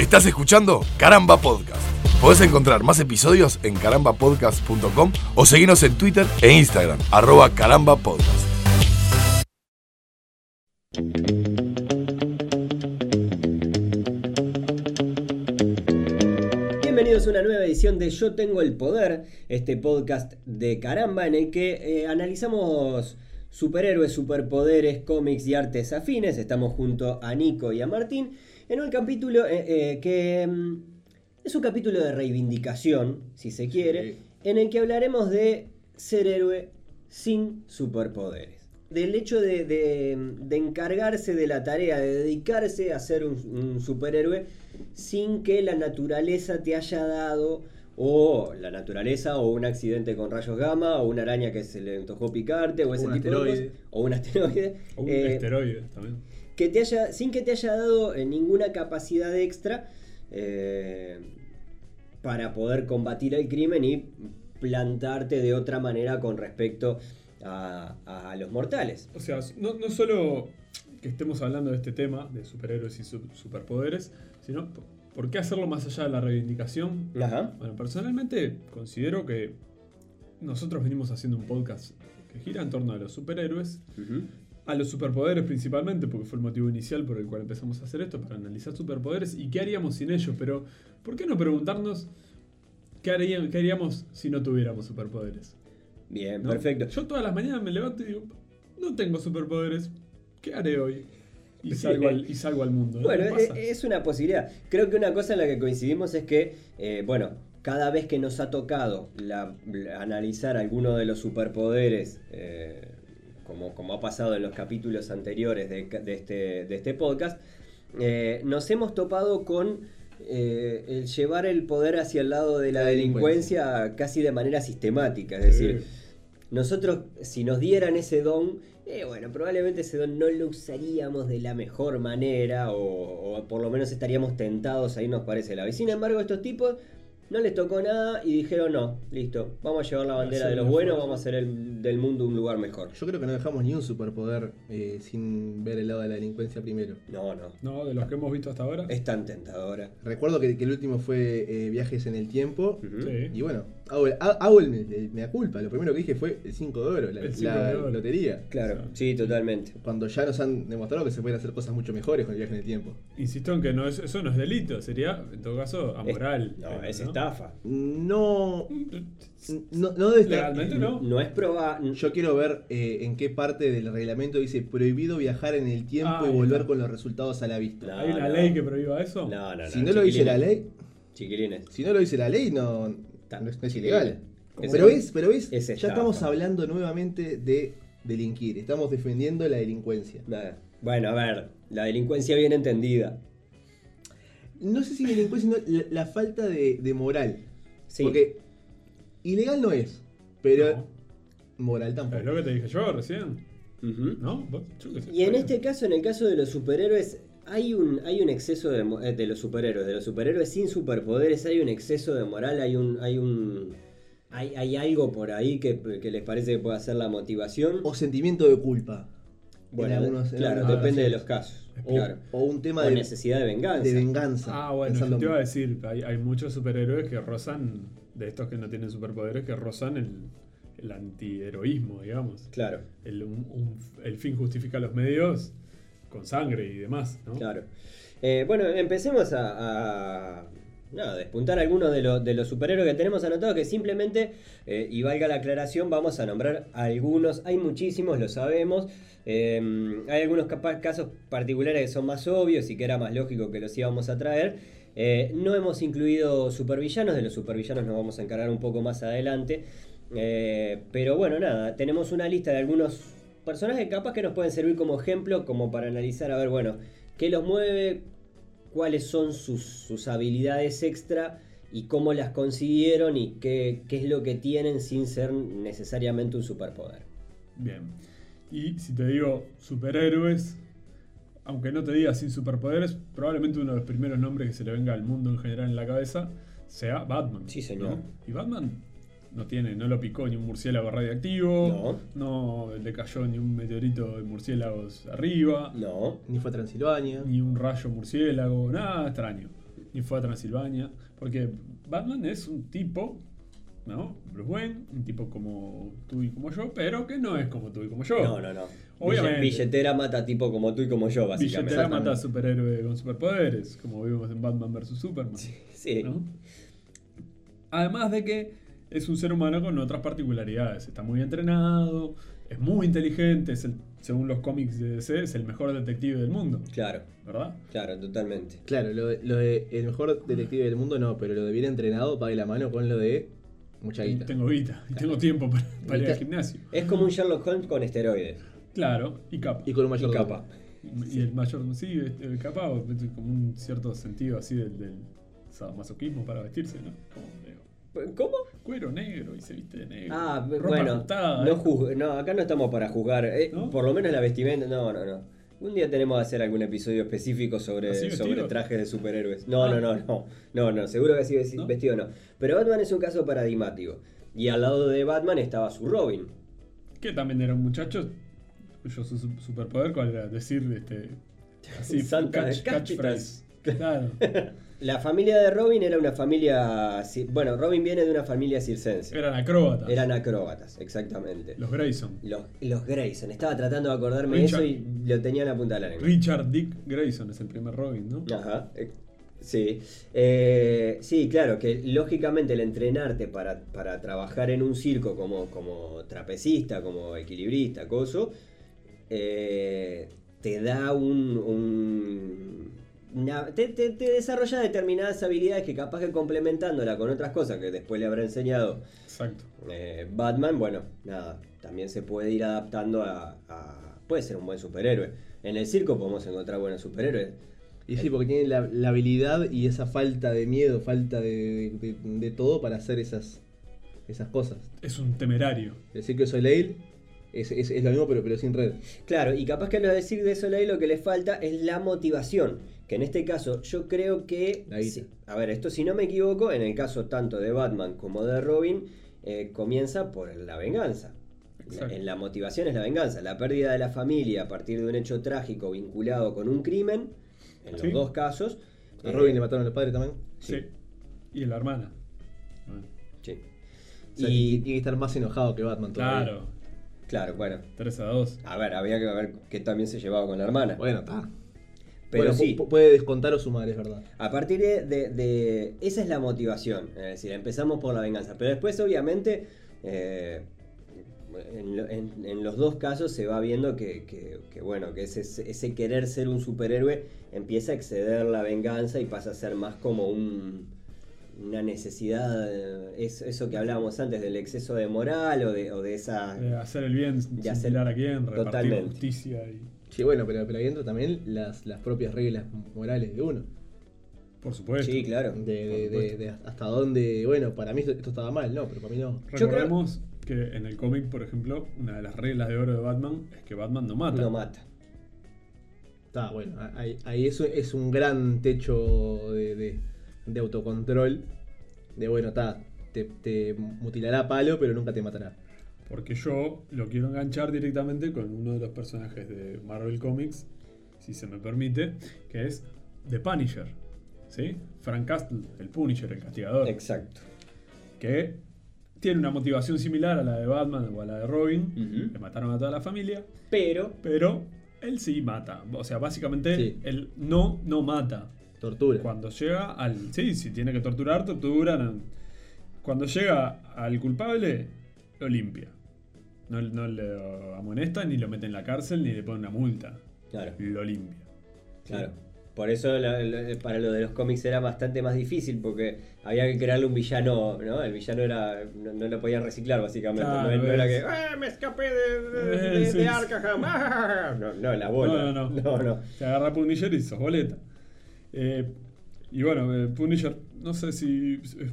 Estás escuchando Caramba Podcast. Podés encontrar más episodios en carambapodcast.com o seguirnos en Twitter e Instagram, arroba carambapodcast. Bienvenidos a una nueva edición de Yo Tengo el Poder, este podcast de caramba en el que eh, analizamos superhéroes, superpoderes, cómics y artes afines. Estamos junto a Nico y a Martín en un capítulo eh, eh, que mm, es un capítulo de reivindicación, si se quiere, en el que hablaremos de ser héroe sin superpoderes. Del hecho de, de- de encargarse de la tarea, de dedicarse a ser un, un superhéroe sin que la naturaleza te haya dado o la naturaleza o un accidente con rayos gamma o una araña que se le antojó picarte o ese un tipo de cosas o un asteroide O un eh, esteroide también. Que te haya sin que te haya dado eh, ninguna capacidad extra eh, para poder combatir el crimen y plantarte de otra manera con respecto a, a los mortales. O sea, no, no solo que estemos hablando de este tema, de superhéroes y su- superpoderes, sino por qué hacerlo más allá de la reivindicación. Ajá. Bueno, personalmente considero que nosotros venimos haciendo un podcast que gira en torno a los superhéroes. A los superpoderes principalmente, porque fue el motivo inicial por el cual empezamos a hacer esto, para analizar superpoderes y qué haríamos sin ellos. Pero, ¿por qué no preguntarnos qué, haría- qué haríamos si no tuviéramos superpoderes? Bien, ¿no? perfecto. Yo todas las mañanas me levanto y digo, no tengo superpoderes, ¿qué haré hoy? Y salgo al, y salgo al mundo. ¿no? Bueno, ¿Qué pasa? e- es una posibilidad. Creo que una cosa en la que coincidimos es que, eh, bueno, cada vez que nos ha tocado la- la- analizar alguno de los superpoderes, eh, como, como ha pasado en los capítulos anteriores de, este, de este podcast, eh, nos hemos topado con eh, el llevar el poder hacia el lado de la La delincuencia. delincuencia casi de manera sistemática. Es decir, nosotros, si nos dieran ese don, eh, bueno, probablemente ese don no lo usaríamos de la mejor manera o, o por lo menos estaríamos tentados a irnos para ese lado. Y sin embargo, estos tipos no les tocó nada y dijeron, no, listo, vamos a llevar la bandera de los buenos, vamos a hacer el, del mundo un lugar mejor. Yo creo que no dejamos ni un superpoder eh, sin ver el lado de la delincuencia primero. No, no, No, de los que hemos visto hasta ahora. es tan tentadora. Recuerdo que, que el último fue eh, Viajes en el Tiempo. Sí. Y bueno, hago, el- hago el, el mea culpa. Lo primero que dije fue el 5 de oro, la, la de oro. lotería. Claro, sí, totalmente. Cuando ya nos han demostrado que se pueden hacer cosas mucho mejores con el viaje en el tiempo. Insisto en que no es, eso no es delito, sería, en todo caso, amoral. No, pero, es ¿no? estafa. No. No, no Legalmente no. No es probable. Yo quiero ver eh, en qué parte del reglamento dice prohibido viajar en el tiempo Ah, y volver con los resultados a la vista. No, ¿Hay una no. ley que prohíba eso? No, no, no. si no lo dice la ley, Chiquilines. si no lo dice la ley, no, no es, no es ilegal. Es- Pero ves, pero ves, es ya estamos hablando nuevamente de delinquir, estamos defendiendo la delincuencia. Bueno, a ver, la delincuencia bien entendida. No sé si delincuencia, sino la, la falta de, de moral. Sí. Porque ilegal no es, pero No. moral Es tampoco. lo que te dije yo recién. ¿no? ¿Vos? Yo qué sé. Y en este caso, en el caso de los superhéroes, hay un, hay un exceso de, mo- eh, de los superhéroes, de los superhéroes sin superpoderes, hay un exceso de moral, hay un, hay un, hay, hay algo por ahí que, que les parece que pueda ser la motivación. O sentimiento de culpa. bueno, en algunos- claro, depende de los casos. O, Claro. o un tema O de, necesidad de venganza. de venganza. Ah, bueno, yo te iba a decir, hay, hay muchos superhéroes que rozan, de estos que no tienen superpoderes, que rozan el, el antiheroísmo, digamos. Claro, El, un- un- el fin justifica los medios con sangre y demás, ¿no? claro. Eh, bueno, empecemos a, a despuntar algunos de, los- de los superhéroes que tenemos anotados que simplemente, eh, y valga la aclaración, vamos a nombrar algunos. Hay muchísimos, lo sabemos. Eh, hay algunos casos particulares que son más obvios y que era más lógico que los íbamos a traer. Eh, no hemos incluido supervillanos, de los supervillanos nos vamos a encargar un poco más adelante. Pero bueno, nada, tenemos una lista de algunos personajes capaz que nos pueden servir como ejemplo, como para analizar, a ver, bueno, qué los mueve, cuáles son sus, sus habilidades extra y cómo las consiguieron y qué, qué es lo que tienen sin ser necesariamente un superpoder. Bien. Y si te digo superhéroes, aunque no te diga sin superpoderes, probablemente uno de los primeros nombres que se le venga al mundo en general en la cabeza sea Batman. Sí, señor. ¿no? Y Batman no tiene, no lo picó ni un murciélago radioactivo, no, le cayó ni un meteorito de murciélagos arriba, No, Ni fue a Transilvania. ni un rayo murciélago, nada extraño. ni fue a Transilvania. Porque Batman es un tipo, ¿no? Bruce Wayne, un tipo como tú y como yo, pero que no es como tú y como yo. No, no, no. Obviamente. Billetera mata tipo como tú y como yo, básicamente. Billetera mata a superhéroe con superpoderes, como vimos en Batman vs Superman. Sí. ¿no? Además de que es un ser humano con otras particularidades. Está muy entrenado, es muy inteligente, es el, según los cómics de DC, es el mejor detective del mundo, Claro, ¿verdad? claro, totalmente. Claro, lo de, lo de el mejor detective del mundo no, pero lo de bien entrenado va de la mano con lo de mucha guita. Tengo guita y tengo tiempo para, para ir al gimnasio. Es como un Sherlock Holmes con esteroides. Claro, y capa. Y con un Y mayor capa. Y el mayor, sí, este, el capa, como un cierto sentido así del, del sadomasoquismo para vestirse, ¿no? Como ¿Cómo? cuero negro y se viste de negro. Ah, Ropa bueno. ajustada, no, ¿eh? no, acá no estamos para juzgar. eh, ¿No? Por lo menos la vestimenta. No, no, no. Un día tenemos que hacer algún episodio específico sobre, sobre trajes de superhéroes. No, Ah. no, no, no. No, no, seguro que así vestido no. Pero Batman es un caso paradigmático. Y al lado de Batman estaba su Robin. Que también era un muchacho cuyo su- su- superpoder cuál era decir este así Santa catch- catchphrase. Claro. La familia de Robin era una familia. Bueno, Robin viene de una familia circense. Eran acróbatas. Eran acróbatas, exactamente. Los Grayson. Los, los Grayson. Estaba tratando de acordarme de eso y lo tenía en la punta de la lengua. Richard Dick Grayson es el primer Robin, ¿no? Ajá. eh, Sí. Eh, sí, claro, que lógicamente el entrenarte para, para trabajar en un circo como, como trapecista, como equilibrista, coso, eh, te da un. un- una- te, te- te desarrolla determinadas habilidades que capaz que complementándola con otras cosas que después le habrá enseñado Exacto. eh, Batman, bueno, nada, también se puede ir adaptando a, a- Puede ser un buen superhéroe. En el circo podemos encontrar buenos superhéroes. Y sí, porque tiene la, la habilidad y esa falta de miedo, falta de, de- de todo para hacer esas, esas cosas. Es un temerario. El Cirque du Soleil es, es, es lo mismo, pero, pero sin red. Claro, y capaz que al decir de Soleil lo que le falta es la motivación. Que en este caso yo creo que... La a ver, esto si no me equivoco, en el caso tanto de Batman como de Robin, eh, comienza por la venganza. Exacto. En la motivación es la venganza. La pérdida de la familia a partir de un hecho trágico vinculado con un crimen, en los Sí. dos casos. A eh, Robin le mataron a los padres también. Sí. Y la hermana. sí. O sea, Y, tiene que estar más enojado que Batman todavía. Claro. claro, bueno. 3 a 2. A ver, había que ver qué también se llevaba con la hermana. Bueno, está. Pero Bueno, sí. pu- puede descontar o sumar, es verdad. A partir de, de- de- Esa es la motivación. Es decir, empezamos por la venganza. Pero después, obviamente, eh, en, lo- en- en los dos casos se va viendo que, que- que, bueno, que ese, ese querer ser un superhéroe empieza a exceder la venganza y pasa a ser más como un, una necesidad. eh, es- eso que hablábamos antes del exceso de moral o de, o de esa. De hacer el bien sin hacer- a quién, repartir Totalmente. justicia y. Sí, bueno, pero, pero ahí entra también las, las propias reglas morales de uno. Por supuesto. Sí, claro. De, de- supuesto. hasta dónde, bueno, para mí esto, esto estaba mal, no, pero para mí no. Yo creo- Recordemos que en el cómic, por ejemplo, una de las reglas de oro de Batman es que Batman no mata. No mata. Está bueno, ahí, ahí eso es un gran techo de, de- de autocontrol. De bueno, está, te, te mutilará a palo, pero nunca te matará. Porque yo lo quiero enganchar directamente con uno de los personajes de Marvel Comics, si se me permite, que es The Punisher. ¿Sí? Frank Castle, el Punisher, el castigador. Exacto. Que tiene una motivación similar a la de Batman o a la de Robin. Le mataron a toda la familia. Pero. Pero él sí mata. O sea, básicamente Sí. él no, no mata. Tortura. Cuando llega al. Sí, si tiene que torturar, torturan. Cuando llega al culpable, lo limpia. No, no le amonesta, ni lo mete en la cárcel, ni le pone una multa. Claro. Lo limpia. Claro. Por eso la- la- para lo de los cómics era bastante más difícil porque había que crearle un villano, ¿no? El villano era no, no lo podían reciclar básicamente. Claro, no, no era que "Ah, me escapé de, de, Eh, de- sí, de sí. Arkham". No, no, la bola. No, no, no. no, no. Te agarra Punisher y sos boleta. Eh, y bueno, eh, Punisher, no sé si. eh,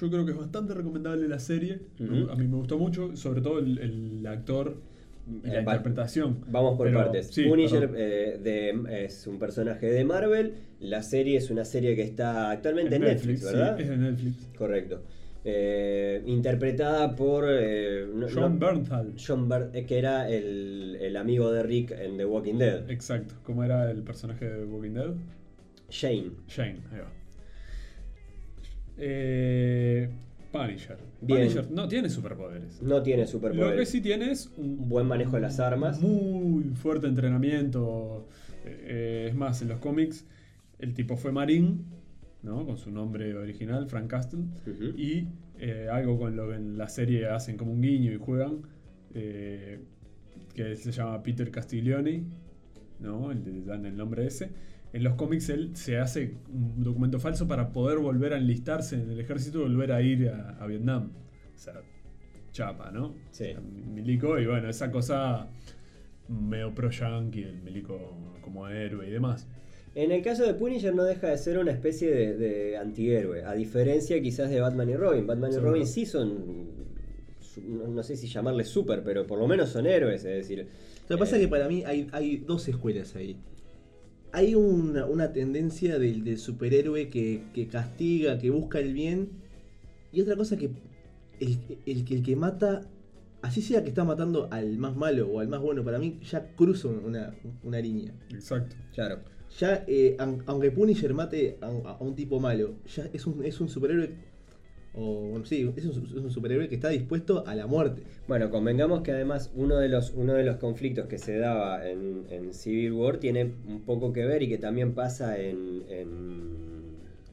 Yo creo que es bastante recomendable la serie. A mí me gustó mucho, sobre todo el, el actor y la Eh, interpretación. Vamos por Pero- partes. sí, Punisher eh, de- es un personaje de Marvel. La serie es una serie que está actualmente en, Netflix, sí, ¿verdad? es de Netflix. Correcto. Eh, interpretada por no- John no- Bernthal. John Ber- que era el, el amigo de Rick en The Walking Dead. Exacto. ¿Cómo era el personaje de Walking Dead? Shane. Shane, ahí va. Eh, Punisher. Bien. Punisher no tiene superpoderes. No tiene Lo que superpoderes. sí tiene es Un buen manejo de las armas. Muy fuerte entrenamiento. Eh, es más, en los cómics el tipo fue marín, ¿no? Con su nombre original, Frank Castle. Y eh, algo con lo que en la serie hacen como un guiño y juegan, eh, que se llama Peter Castiglione, ¿no? Le dan el nombre ese. En los cómics él se hace un documento falso para poder volver a enlistarse en el ejército y volver a ir a, a Vietnam. O sea, chapa, ¿no? Sí. O sea, milico y bueno, esa cosa medio pro-yankee, el milico como héroe y demás. En el caso de Punisher no deja de ser una especie de, de antihéroe, a diferencia quizás de Batman y Robin. Batman y. Robin sí son, no, no sé si llamarles super, pero por lo menos son héroes, es decir... Lo que pasa es que para mí hay, hay dos escuelas ahí. Hay una, una tendencia del, del superhéroe que, que castiga, que busca el bien. Y otra cosa que el, el, que- el que mata, así sea que está matando al más malo o al más bueno, para mí ya cruza una, una línea. Exacto. Claro. Ya, eh, aun- aunque Punisher mate a, a un tipo malo, ya es un, es un superhéroe. O bueno, sí, es un, es un superhéroe que está dispuesto a la muerte. Bueno, convengamos que además uno de los, uno de los conflictos que se daba en, en Civil War tiene un poco que ver y que también pasa en- en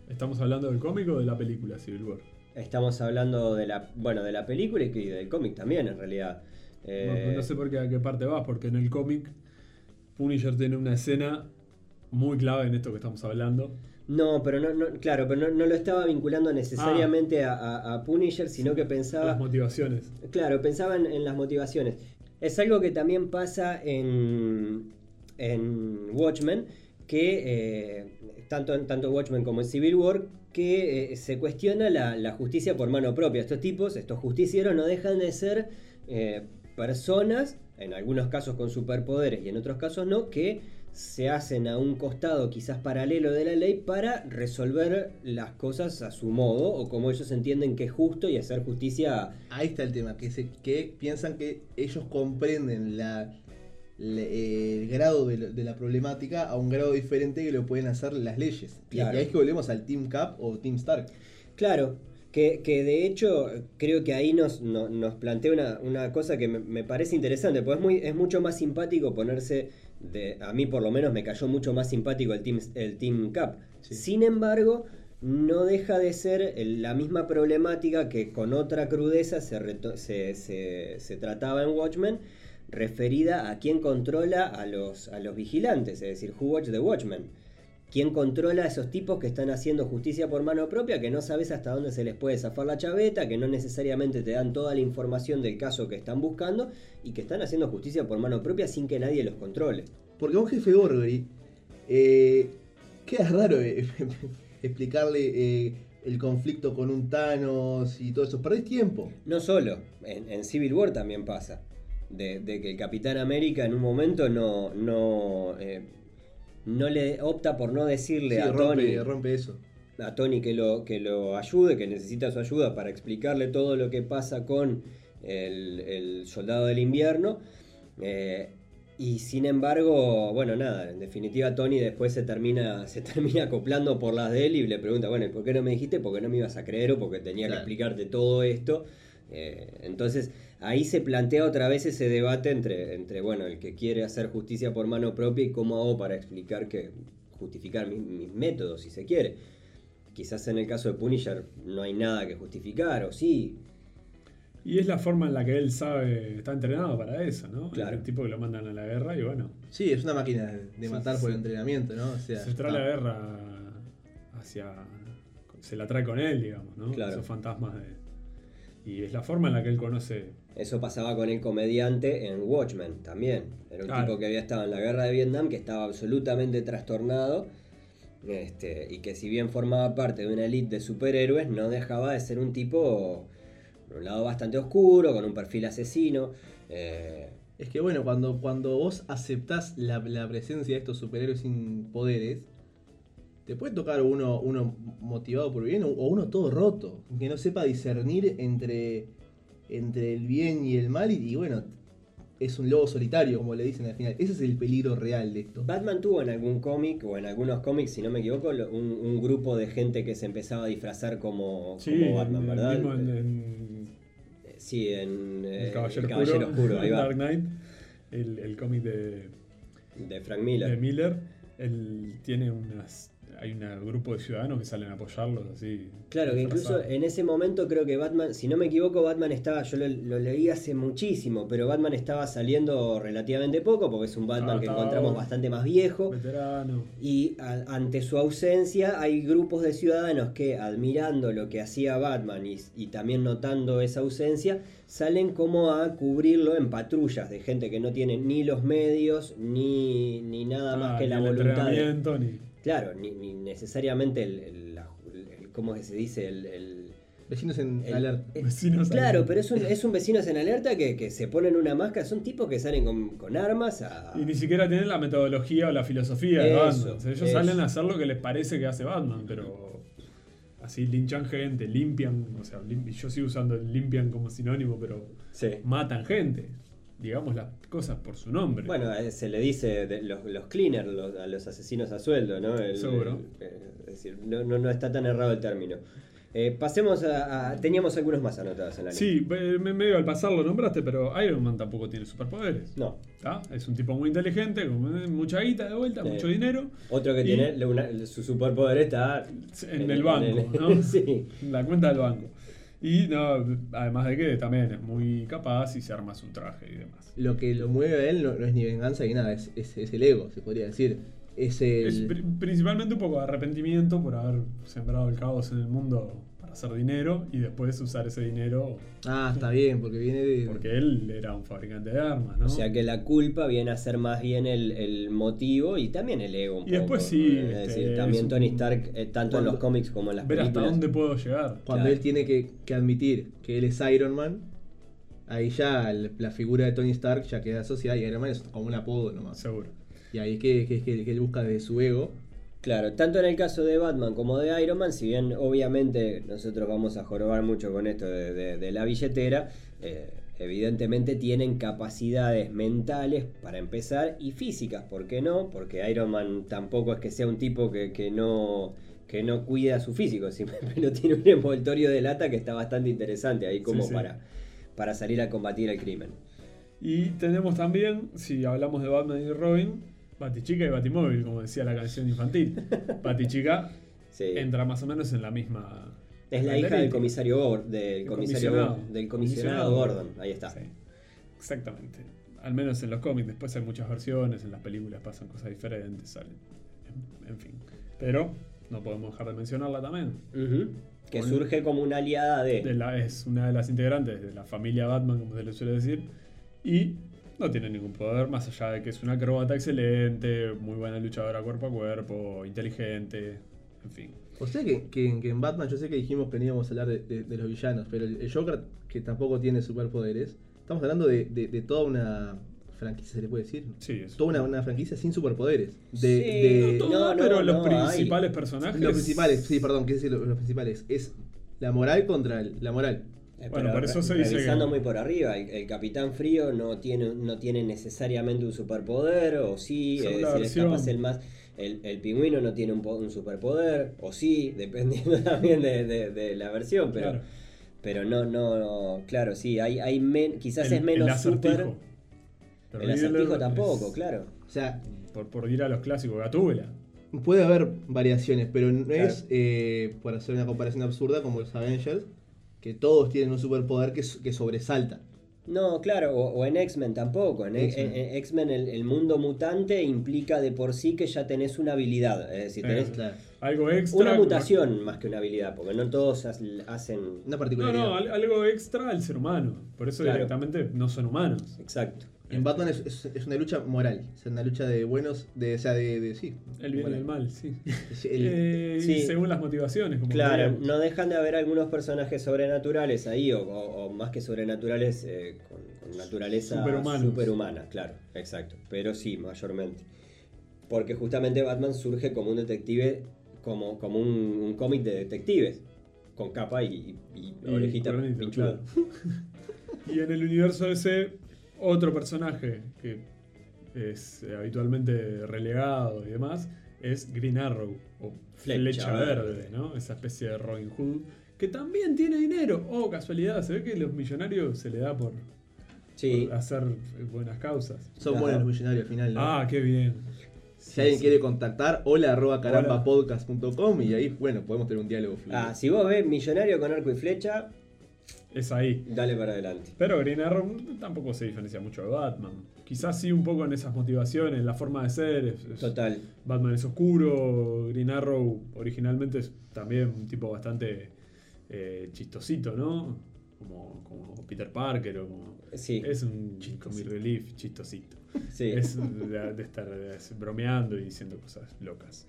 ¿Estamos hablando del cómic o de la película Civil War? Estamos hablando de la, bueno, de la película y del cómic también, en realidad. Eh, No, no sé por qué a qué parte vas, porque en el cómic Punisher tiene una escena muy clave en esto que estamos hablando. No, pero no, no- claro, pero no, no lo estaba vinculando necesariamente Ah. a, a- a Punisher, sino que pensaba, Las motivaciones. claro, pensaba en, en las motivaciones. Es algo que también pasa en, en Watchmen, que eh, tanto en tanto Watchmen como en Civil War, que eh, se cuestiona la, la justicia por mano propia. Estos tipos, estos justicieros, no dejan de ser eh, personas, en algunos casos con superpoderes y en otros casos no, que se hacen a un costado quizás paralelo de la ley para resolver las cosas a su modo o como ellos entienden que es justo y hacer justicia Ahí está el tema, que, se, que piensan que ellos comprenden la, la- el grado de, la- de la problemática a un grado diferente que lo pueden hacer las leyes. Claro. Y ahí es que volvemos al Team Cap o Team Stark. Claro, que, que de hecho creo que ahí nos, no- nos plantea una, una cosa que me, me parece interesante, porque es, muy, es mucho más simpático ponerse, de, a mí por lo menos me cayó mucho más simpático el Team, el team Cap. Sí. Sin embargo, no deja de ser la misma problemática que con otra crudeza se, se, se- se trataba en Watchmen, referida a quién controla a los, a los vigilantes, es decir, Who Watch the Watchmen. ¿Quién controla a esos tipos que están haciendo justicia por mano propia, que no sabes hasta dónde se les puede zafar la chaveta, que no necesariamente te dan toda la información del caso que están buscando y que están haciendo justicia por mano propia sin que nadie los controle? Porque a un jefe Gorgory eh, queda raro eh, explicarle eh, el conflicto con un Thanos y todo eso. Perdés tiempo. No solo, en, en Civil War también pasa. De, de que el Capitán América en un momento no, no, eh, no le opta por no decirle Sí, a rompe, Tony. rompe eso. a Tony que lo, que lo ayude, que necesita su ayuda para explicarle todo lo que pasa con el, el soldado del invierno. Eh, y sin embargo, bueno, nada, en definitiva Tony después se termina, se termina acoplando por las de él y le pregunta, bueno, ¿y ¿por qué no me dijiste? Porque no me ibas a creer o porque tenía Claro. que explicarte todo esto. Eh, entonces ahí se plantea otra vez ese debate entre, entre, bueno, el que quiere hacer justicia por mano propia y cómo hago para explicar que justificar mis, mis métodos, si se quiere. Quizás en el caso de Punisher no hay nada que justificar, o sí. Y es la forma en la que él sabe, está entrenado para eso, ¿no? Claro. El tipo que lo mandan a la guerra y bueno, Sí, es una máquina de matar sí, por sí. entrenamiento, ¿no? O sea, se trae está- la guerra hacia. se la trae con él, digamos, ¿no? Claro. Esos fantasmas de. Y es la forma en la que él conoce. Eso pasaba con el comediante en Watchmen también. Era un Claro. tipo que había estado en la guerra de Vietnam, que estaba absolutamente trastornado. Este, y que si bien formaba parte de una elite de superhéroes, no dejaba de ser un tipo, por un lado bastante oscuro, con un perfil asesino. eh, Es que bueno, cuando, cuando vos aceptás la, la presencia de estos superhéroes sin poderes, te puede tocar uno, uno motivado por bien o o uno todo roto, que no sepa discernir entre, entre el bien y el mal y, y bueno, es un lobo solitario, como le dicen al final. Ese es el peligro real de esto. Batman tuvo en algún cómic, o en algunos cómics, si no me equivoco, un, un grupo de gente que se empezaba a disfrazar como, Sí, como Batman, ¿verdad? mismo en- en Eh, Sí, en eh, El Caballero, El Caballero Oscuro, ahí va, Dark Knight, el, el cómic de, de Frank Miller. de Miller, él tiene unas. Hay un grupo de ciudadanos que salen a apoyarlos así. Claro, que incluso en ese momento creo que Batman, si no me equivoco, Batman estaba, yo lo, lo leí hace muchísimo, pero Batman estaba saliendo relativamente poco, porque es un Batman Ah, que encontramos bastante más viejo. Veterano. Y a- ante su ausencia hay grupos de ciudadanos que admirando lo que hacía Batman y, y también notando esa ausencia, salen como a cubrirlo en patrullas de gente que no tiene ni los medios ni, ni nada más Ah, que la voluntad. de- ni- claro, ni, ni necesariamente el, el- la- el- ¿cómo se dice? El, el- Vecinos en el- alerta. Vecinos claro, alerta. pero es un, es un vecinos en alerta que, que se ponen una máscara, son tipos que salen con, con armas a... Y ni siquiera tienen la metodología o la filosofía de Eso, Batman. O sea, ellos eso. salen a hacer lo que les parece que hace Batman, pero así linchan gente, limpian, o sea, lim- yo sigo usando el limpian como sinónimo, pero Sí. matan gente. Digamos las cosas por su nombre. Bueno, eh, se le dice de los, los cleaners, los- a los asesinos a sueldo, ¿no? El- Seguro. el- eh, es decir, no, no, no está tan errado el término. Eh, pasemos a, a- Teníamos algunos más anotados en la lista. sí, eh, me- medio al pasar lo nombraste, pero Iron Man tampoco tiene superpoderes. No. ¿tá? Es un tipo muy inteligente, con mucha guita de vuelta, mucho dinero. Otro que tiene una- su superpoder está En el banco, ¿no? sí. La cuenta del banco. Y no, además de que también es muy capaz y se arma su traje y demás. Lo que lo mueve a él no, no es ni venganza ni nada, es, es, es el ego, se podría decir. Es el. Es principalmente un poco de arrepentimiento por haber sembrado el caos en el mundo hacer dinero y después usar ese dinero Ah, está bien, porque viene de. porque él era un fabricante de armas, ¿no? O sea que la culpa viene a ser más bien el, el motivo y también el ego un Y después poco, sí, Es este, decir, también es Tony Stark, eh, tanto en los cómics como en las ver hasta películas. dónde puedo llegar. Cuando Claro. él tiene que, que admitir que él es Iron Man, ahí ya el- la figura de Tony Stark ya queda asociada y Iron Man es como un apodo nomás. Seguro. Y ahí es que, que, que- que él busca de su ego. Claro, tanto en el caso de Batman como de Iron Man, si bien obviamente nosotros vamos a jorobar mucho con esto de, de- de la billetera, eh, evidentemente tienen capacidades mentales para empezar y físicas, ¿por qué no? Porque Iron Man tampoco es que sea un tipo que, que no que no cuida su físico, simplemente tiene un envoltorio de lata que está bastante interesante ahí como Sí, sí. Para, para salir a combatir el crimen. Y tenemos también, si hablamos de Batman y Robin, Batichica y Batimóvil, como decía la canción infantil. Batichica Sí. entra más o menos en la misma. Es la hija del comisario, Gor- del El comisario, comisionado. del comisionado Gordon, ahí está. Sí, exactamente. Al menos en los cómics, después hay muchas versiones, en las películas pasan cosas diferentes, salen. En, en fin. Pero no podemos dejar de mencionarla también. Que surge como una aliada de. De la, es una de las integrantes de la familia Batman, como se le suele decir. Y no tiene ningún poder, más allá de que es una acróbata excelente, muy buena luchadora cuerpo a cuerpo, inteligente, en fin. O sea que, que- que en Batman, yo sé que dijimos que no íbamos a hablar de, de- de los villanos, pero el, el Joker, que tampoco tiene superpoderes, estamos hablando de, de- de toda una franquicia, se le puede decir. Sí, es. Toda una, una franquicia sin superpoderes. De, Sí, de- no, Todo, no, pero los no, principales hay- personajes. los principales, sí, perdón, ¿qué decir los, los principales? Es la moral contra el- la moral. Eh, Bueno, pero por eso se dice revisando que- muy por arriba, el, el Capitán Frío no tiene, no tiene necesariamente un superpoder, o sí, es decir, versión. capaz el más. El, el pingüino no tiene un, po- un superpoder, o sí, dependiendo también de, de- de la versión, pero, Claro. pero no, no, no, claro, sí, hay, hay men- quizás El- es menos el acertijo. super. Pero El acertijo es- tampoco, claro. O sea, Por, por ir a los clásicos, Gatúbela. puede haber variaciones, pero no Claro. es, eh, por hacer una comparación absurda, como los Avengers, que todos tienen un superpoder que, que sobresalta. No, claro, o, o en X-Men tampoco. En X- X-Men. en- en X-Men el, el mundo mutante implica de por sí que ya tenés una habilidad. Es decir, Eh, tenés Claro. Algo extra. una mutación más que una habilidad, porque no todos has- hacen. Una No, particularidad. no, al- algo extra al ser humano. Por eso Claro. directamente no son humanos. Exacto. En Batman es, es- es una lucha moral, es una lucha de buenos, de, o sea, de, de- sí. El bien y moral. el mal, sí. El- Eh, y Sí. según las motivaciones, como Claro, no dejan de haber algunos personajes sobrenaturales ahí, o, o- o más que sobrenaturales, eh, con, con naturaleza Superhumanos. superhumana, claro, exacto. Pero sí, mayormente. Porque justamente Batman surge como un detective, como, como un, un cómic de detectives, con capa y, y- y Y orejita cuernito, pinchuda. claro. Y en el universo ese, otro personaje que es eh, habitualmente relegado y demás es Green Arrow o Flecha Flecha, Verde. Verde, ¿no? Esa especie de Robin Hood que también tiene dinero. Oh, casualidad, se ve que los millonarios se le da por, Sí, por hacer buenas causas. Son buenos los millonarios al final. ¿no? Ah, qué bien. si alguien sí. quiere contactar, hola arroba carambapodcast.com y ahí, bueno, podemos tener un diálogo fluido. ah, si vos ves Millonario con arco y flecha, Es ahí. dale para adelante. Pero Green Arrow tampoco se diferencia mucho de Batman. Quizás sí un poco en esas motivaciones, la forma de ser. es- es- Total. Batman es oscuro, Green Arrow originalmente es también un tipo bastante eh, chistosito, ¿no? Como, como Peter Parker o como- Sí, Es un comic relief chistosito. sí. Es de, de estar bromeando y diciendo cosas locas.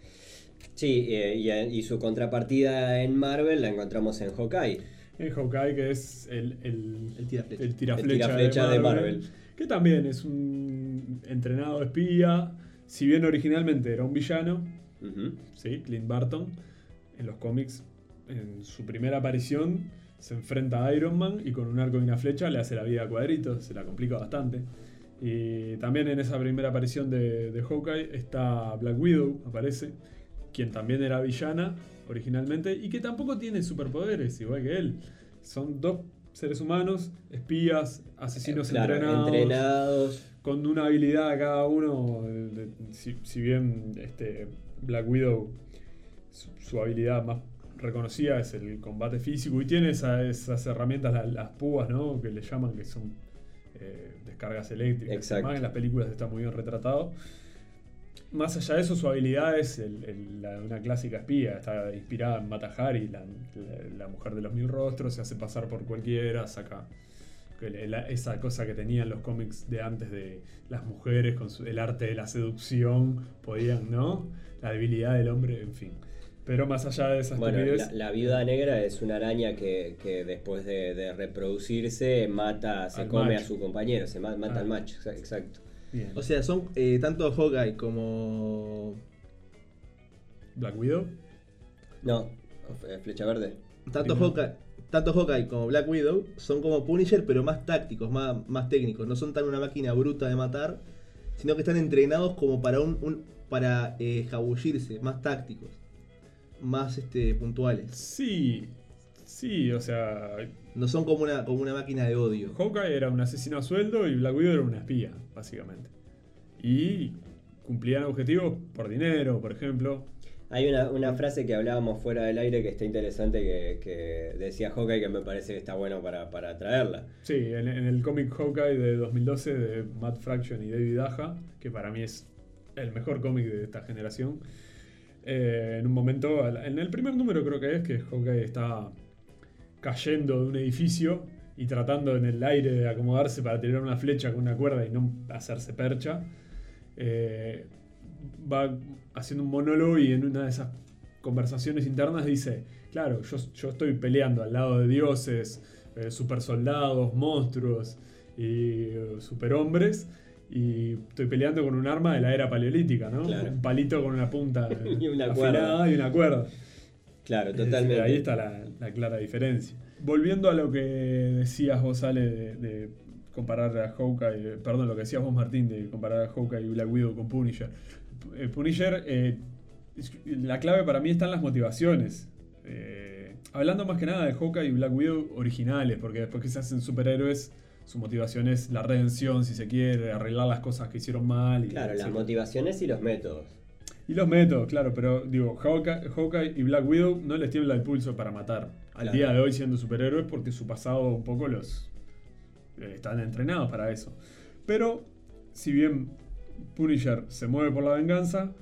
Sí, eh, y, y su contrapartida en Marvel la encontramos en Hawkeye. En Hawkeye, que es el, el, El tiraflecha. el tiraflecha, El tiraflecha de, de Marvel. Que también es un entrenado espía. Si bien originalmente era un villano. Clint Barton, en los cómics, en su primera aparición, se enfrenta a Iron Man y con un arco y una flecha le hace la vida a cuadritos, se la complica bastante. Y también en esa primera aparición de, de Hawkeye está Black Widow, aparece, quien también era villana originalmente y que tampoco tiene superpoderes, igual que él. Son dos seres humanos, espías, asesinos Claro, entrenados entrenados. con una habilidad a cada uno. de- de- si, si bien este Black Widow, su, su habilidad más reconocida es el combate físico y tiene esa- esas herramientas, la- las púas, ¿no? Que le llaman, que son eh, descargas eléctricas. Exacto. Además, en las películas está muy bien retratado. Más allá de eso, su habilidad es el- el- la- una clásica espía. Está inspirada en Mata Hari, la, la- la mujer de los mil rostros. Se hace pasar por cualquiera, saca esa cosa que tenían los cómics de antes de las mujeres con su- el arte de la seducción, podían, ¿no? La debilidad del hombre, en fin. Pero más allá de esa Bueno, la, la viuda negra es una araña que, que después de, de reproducirse mata, se Al come macho. a su compañero, se ma- mata Ah. al macho, exa- exacto. Bien. O sea, son eh, tanto Hawkeye como. Black Widow, No, eh, flecha verde. Tanto. Hawkeye, tanto Hawkeye como Black Widow son como Punisher, pero más tácticos, más, más técnicos. No son tan una máquina bruta de matar, sino que están entrenados como para un, un- para eh, escabullirse, más tácticos, más este, puntuales. sí, sí, o sea, No son como una, como una máquina de odio. Hawkeye era un asesino a sueldo y Black Widow era una espía, básicamente. Y cumplían objetivos por dinero, por ejemplo. Hay una, una frase que hablábamos fuera del aire que está interesante que, que decía Hawkeye que me parece que está bueno para, para traerla. Sí, en, en el cómic Hawkeye de 2012 de Matt Fraction y David Aja, que para mí es el mejor cómic de esta generación. eh, en un momento, en el primer número creo que es, que Hawkeye está cayendo de un edificio y tratando en el aire de acomodarse para tirar una flecha con una cuerda y no hacerse percha. eh, va haciendo un monólogo y en una de esas conversaciones internas dice, claro, yo, yo estoy peleando al lado de dioses, eh, super soldados, monstruos y eh, superhombres. Y estoy peleando con un arma de la era paleolítica, ¿no? Claro. Un palito con una punta Y una afilada cuerda. y una cuerda. Claro, decir, totalmente. ahí está la, la clara diferencia. Volviendo a lo que decías vos, Ale, de, de comparar a Hawkeye, perdón, lo que decías vos, Martín, de comparar a Hawkeye y Black Widow con Punisher. Eh, Punisher, eh, la clave para mí está en las motivaciones. Eh, hablando más que nada de Hawkeye y Black Widow originales, porque después que se hacen superhéroes, su motivación es la redención, si se quiere, arreglar las cosas que hicieron mal. Y, Claro, las motivaciones y los métodos. Y los métodos, claro, pero digo, Hawkeye, Hawkeye y Black Widow no les tiembla el pulso para matar. Al Claro. día de hoy siendo superhéroes porque su pasado un poco los eh, están entrenados para eso. Pero si bien Punisher se mueve por la venganza,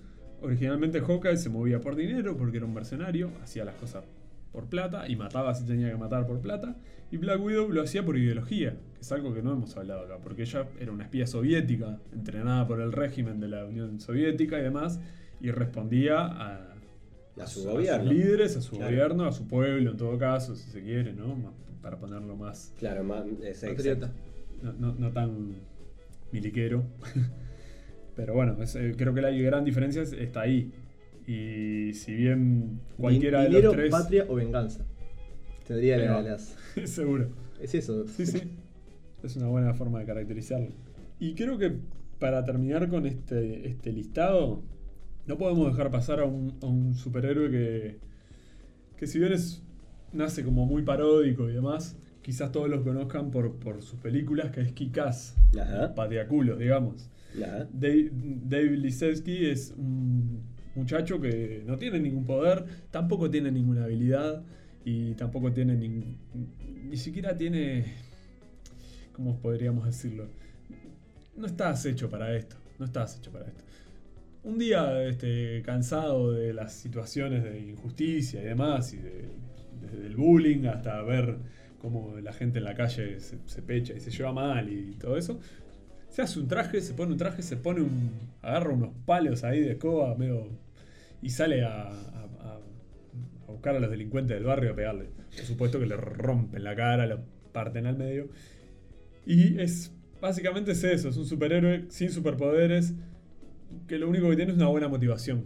originalmente Hawkeye se movía por dinero porque era un mercenario, hacía las cosas por plata y mataba si tenía que matar por plata. Y Black Widow lo hacía por ideología, que es algo que no hemos hablado acá, porque ella era una espía soviética, entrenada por el régimen de la Unión Soviética y demás, y respondía a, A su gobierno. sus líderes, a su Claro. gobierno, a su pueblo en todo caso, si se quiere, ¿no? Para ponerlo más, Claro, es- Patriota. no, no- no tan miliquero. Pero bueno, es, eh, creo que la gran diferencia es- está ahí. Y si bien cualquiera Din- de los tres... patria o venganza. Tendría la- Pero- las. Seguro. Es eso. Sí, sí. Es una buena forma de caracterizarlo. Y creo que para terminar con este, este listado, no podemos dejar pasar a un, a un superhéroe que, que si bien es, nace como muy paródico y demás, quizás todos lo conozcan por, por sus películas, que es Kikaz, pateaculos, digamos. Ajá. Dave, Dave Lisevsky es un muchacho que no tiene ningún poder, tampoco tiene ninguna habilidad y tampoco tiene ningún... Ni siquiera tiene... ¿Cómo podríamos decirlo? No estás hecho para esto, no estás hecho para esto. Un día este, cansado de las situaciones de injusticia y demás, y de, desde el bullying hasta ver cómo la gente en la calle se, pecha y se lleva mal y todo eso, se hace un traje, se pone un traje, se pone un. agarra unos palos ahí de escoba, medio. y sale a, a- a- a buscar a los delincuentes del barrio a pegarle. Por supuesto que le rompen la cara, lo parten al medio. Y es. básicamente es eso, es un superhéroe sin superpoderes, que lo único que tiene es una buena motivación.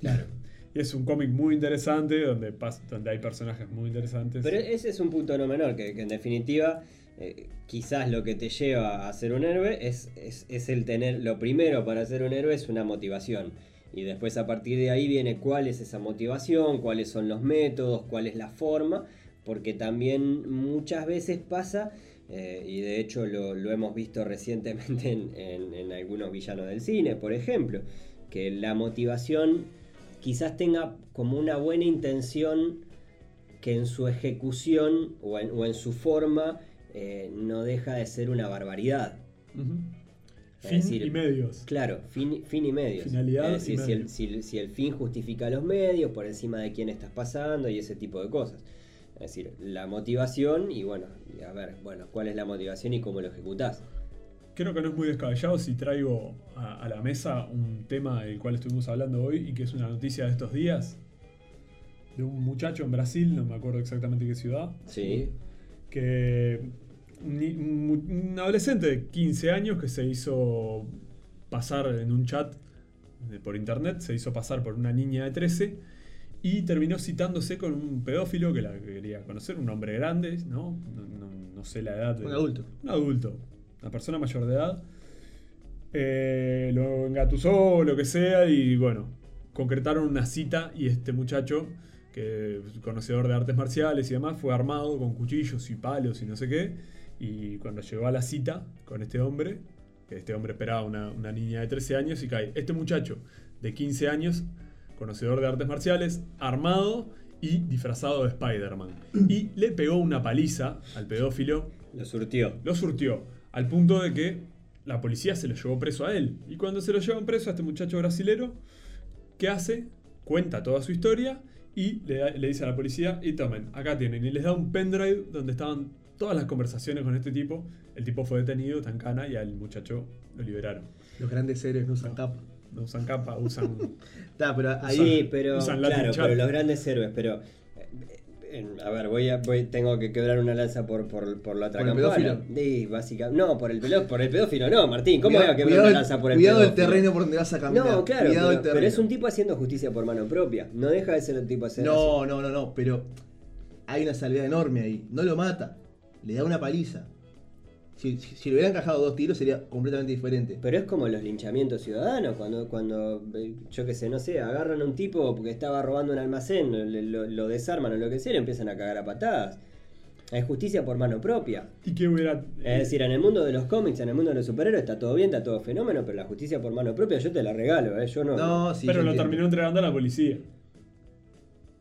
Claro. Y es un cómic muy interesante, donde, donde hay personajes muy interesantes. Pero ese es un punto no menor, que, que en definitiva eh, quizás lo que te lleva a ser un héroe es, es, es el tener, lo primero para ser un héroe es una motivación. Y después a partir de ahí viene cuál es esa motivación, cuáles son los métodos, cuál es la forma, porque también muchas veces pasa, eh, y de hecho lo, lo hemos visto recientemente en, en- en algunos villanos del cine, por ejemplo, que la motivación quizás tenga como una buena intención que en su ejecución o en, o en su forma eh, no deja de ser una barbaridad. Fin decir, y medios. Claro, fin, fin y medios. Finalidad Es y decir, el, si el fin justifica los medios, por encima de quién estás pasando y ese tipo de cosas. Es decir, la motivación y bueno, y a ver, bueno, cuál es la motivación y cómo lo ejecutás. Creo que no es muy descabellado si traigo a, a la mesa un tema del cual estuvimos hablando hoy y que es una noticia de estos días. De un muchacho en Brasil, no me acuerdo exactamente qué ciudad, Sí. que un, un adolescente de 15 años que se hizo pasar en un chat por internet, se hizo pasar por una niña de 13 y terminó citándose con un pedófilo que la quería conocer, un hombre grande, ¿no? No, no- no sé la edad. de- Un adulto. Un adulto, una persona mayor de edad. Eh, lo engatusó, lo que sea, y bueno, concretaron una cita y este muchacho, que conocedor de artes marciales y demás, fue armado con cuchillos y palos y no sé qué. Y cuando llegó a la cita con este hombre, que este hombre esperaba una, una niña de 13 años y cae. Este muchacho de 15 años, conocedor de artes marciales, armado y disfrazado de Spider-Man. Y le pegó una paliza al pedófilo Lo surtió. lo surtió al punto de que la policía se lo llevó preso a él. Y cuando se lo llevan preso a este muchacho brasilero, ¿qué hace? Cuenta toda su historia y le, da- le dice a la policía, y tomen, acá tienen. Y les da un pendrive donde estaban todas las conversaciones con este tipo. El tipo fue detenido, tan cana, y al muchacho lo liberaron. Los grandes héroes no usan capa. No usan capa, usan... Está, pero ahí. Pero usan claro, pero los grandes héroes, pero eh, en- a ver, voy a voy, tengo que quebrar una lanza por, por, por la otra ¿Por el campana. Sí, básicamente. No, por el pedófilo, por el pedófilo no, Martín, ¿cómo Cuidado- voy a quebrar cuidado una lanza por el Cuidado pedófilo? el terreno por donde vas a caminar. No, claro, Cuidado pero, el terreno. pero es un tipo haciendo justicia por mano propia. No deja de ser un tipo hacer No, no, no, no, pero hay una salvedad enorme ahí. No lo mata, le da una paliza. Si, si, si le hubieran encajado dos tiros sería completamente diferente. Pero es como los linchamientos ciudadanos, cuando, cuando eh, yo qué sé, no sé, agarran a un tipo porque estaba robando un almacén, lo, lo- lo desarman o lo que sea, y le empiezan a cagar a patadas. Es justicia por mano propia. ¿Y qué hubiera...? Es decir, en el mundo de los cómics, en el mundo de los superhéroes, está todo bien, está todo fenómeno, pero la justicia por mano propia yo te la regalo, ¿eh? Yo no. No, sí. pero lo entiendo. terminó entregando a la policía.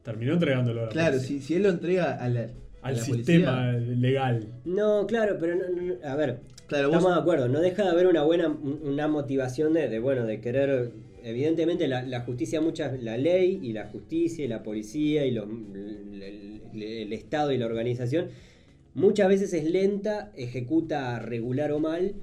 Terminó entregándolo a la Claro, policía. si, si él lo entrega a la, Al sistema policía- legal. No, claro, pero no, a ver, Claro, estamos vos- de acuerdo, no deja de haber una buena una motivación de, de, bueno, de querer, evidentemente la, la justicia muchas, la ley y la justicia y la policía y los, el, el- el Estado y la organización muchas veces es lenta, ejecuta regular o mal,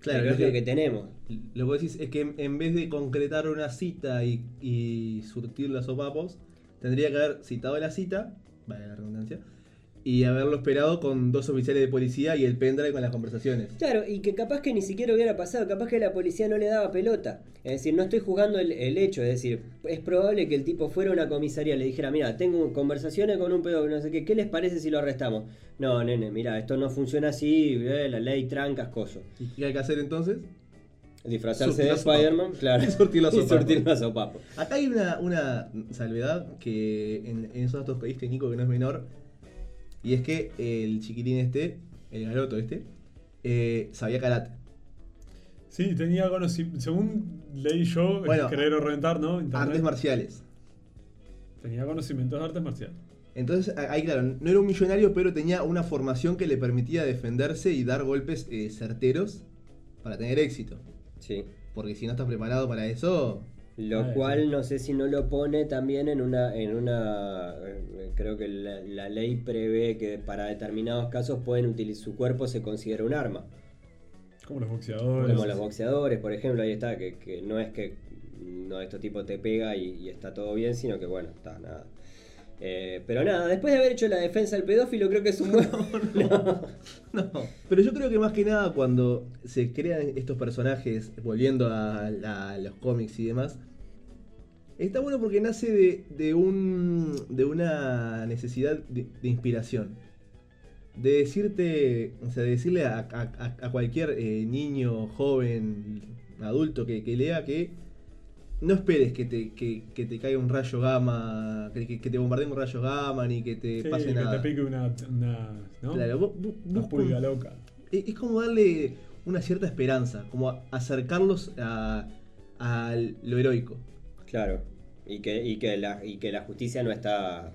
Claro, lo que- que tenemos. Lo que decís es que en- en vez de concretar una cita y, y surtir los sopapos, tendría que haber citado la cita, vale la redundancia, y haberlo esperado con dos oficiales de policía y el pendrive con las conversaciones. Claro, y que capaz que ni siquiera hubiera pasado, capaz que la policía no le daba pelota. Es decir, no estoy jugando el, el hecho, es decir, es probable que el tipo fuera a una comisaría y le dijera, mira, tengo conversaciones con un pedo, no sé qué, ¿qué les parece si lo arrestamos? No, nene, mira, esto no funciona así, eh, la ley trancas, coso. ¿Y qué hay que hacer entonces? Disfrazarse de. Spider-Man, claro. Y surtir la Y sopa. surtir la sopapo. Acá hay una, una salvedad que en, en esos datos que diste, Nico, que no es menor. Y es que el chiquitín este, el garoto este, eh, sabía karate. Sí, tenía conocimiento. Según leí yo, Bueno, querer o reventar, ¿no? Internet, Artes marciales. Tenía conocimientos de artes marciales. Entonces, a- ahí claro, no era un millonario, pero tenía una formación que le permitía defenderse y dar golpes eh, certeros para tener éxito. Sí. Porque si no estás preparado para eso, Lo Ah, cual sí. no sé si no lo pone también en una, en una eh, creo que la, la ley prevé que para determinados casos pueden utilizar su cuerpo se considera un arma. Como los boxeadores. Como los boxeadores, por ejemplo, ahí está, que, que no es que no estos tipos te pega y, y está todo bien, sino que bueno, está nada. Eh, pero nada, después de haber hecho la defensa del pedófilo, creo que es un buen. No. No, pero yo creo que más que nada cuando se crean estos personajes, volviendo a, a los cómics y demás, está bueno porque nace de, de un, de una necesidad de, de inspiración. De decirte, o sea, de decirle a, a- a- a cualquier eh, niño, joven, adulto que, que lea que no esperes que te, que, que te caiga un rayo gamma, que, te bombardeen un rayo gamma, ni que te Sí, pase que nada. te pique una. una ¿no? Claro, vos- vos- Una pulga loca. es es como darle una cierta esperanza, como a- acercarlos a, a lo heroico. Claro. Y que, y que la, y que la justicia no está.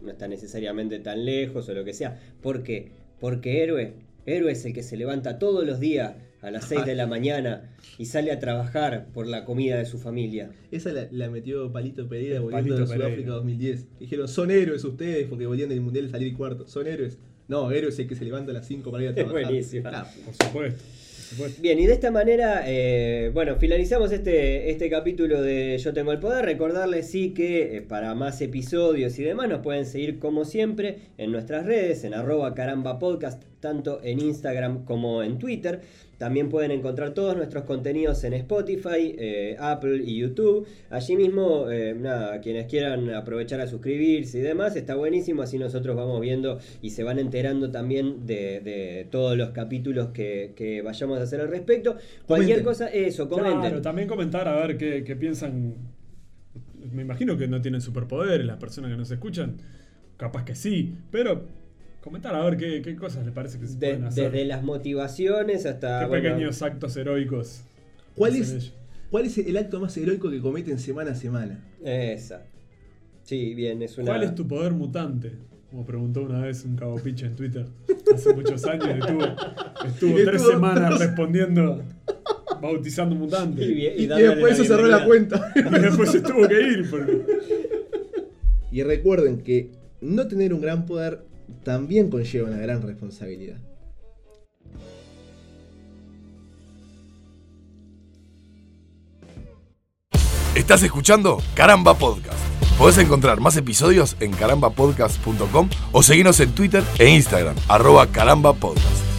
no está necesariamente tan lejos o lo que sea. ¿Por qué? Porque héroe. Héroe es el que se levanta todos los días a las 6 de la mañana y sale a trabajar por la comida de su familia. Esa la, la metió Palito Pereira volviendo Palito de Sudáfrica Pereira. 2010. Dijeron, son héroes ustedes porque volvían del Mundial salir cuarto. Son héroes. No, héroe es el que se levanta a las 5 para ir a trabajar. buenísima. Ah, Por supuesto. Por supuesto. Bien, y de esta manera, eh, bueno, finalizamos este, este capítulo de Yo Tengo el Poder. Recordarles sí que eh, para más episodios y demás nos pueden seguir como siempre en nuestras redes, en arroba caramba podcast, tanto en Instagram como en Twitter. También pueden encontrar todos nuestros contenidos en Spotify, eh, Apple y YouTube. Allí mismo, eh, nada, quienes quieran aprovechar a suscribirse y demás, está buenísimo. Así nosotros vamos viendo y se van enterando también de, de todos los capítulos que, que vayamos a hacer al respecto. Cualquier cosa, eso, comenten. Claro, también comentar a ver qué, qué piensan. Me imagino que no tienen superpoderes las personas que nos escuchan. Capaz que sí, pero comentar a ver qué, qué cosas les parece que se De- pueden hacer. desde las motivaciones hasta. qué bueno, pequeños actos heroicos. ¿Cuál es. ¿Cuál es el acto más heroico que cometen semana a semana? Esa. Sí, bien, es una. ¿Cuál es tu poder mutante? Como preguntó una vez un cabo picha en Twitter hace muchos años. Estuvo, estuvo tres Estuvo- semanas respondiendo, bautizando mutantes. Y, y después se cerró la cuenta. Y después se tuvo que ir. porque- y recuerden que no tener un gran poder también conlleva una gran responsabilidad. Estás escuchando Caramba Podcast. Podés encontrar más episodios en carambapodcast.com o seguirnos en Twitter e Instagram, arroba carambapodcast.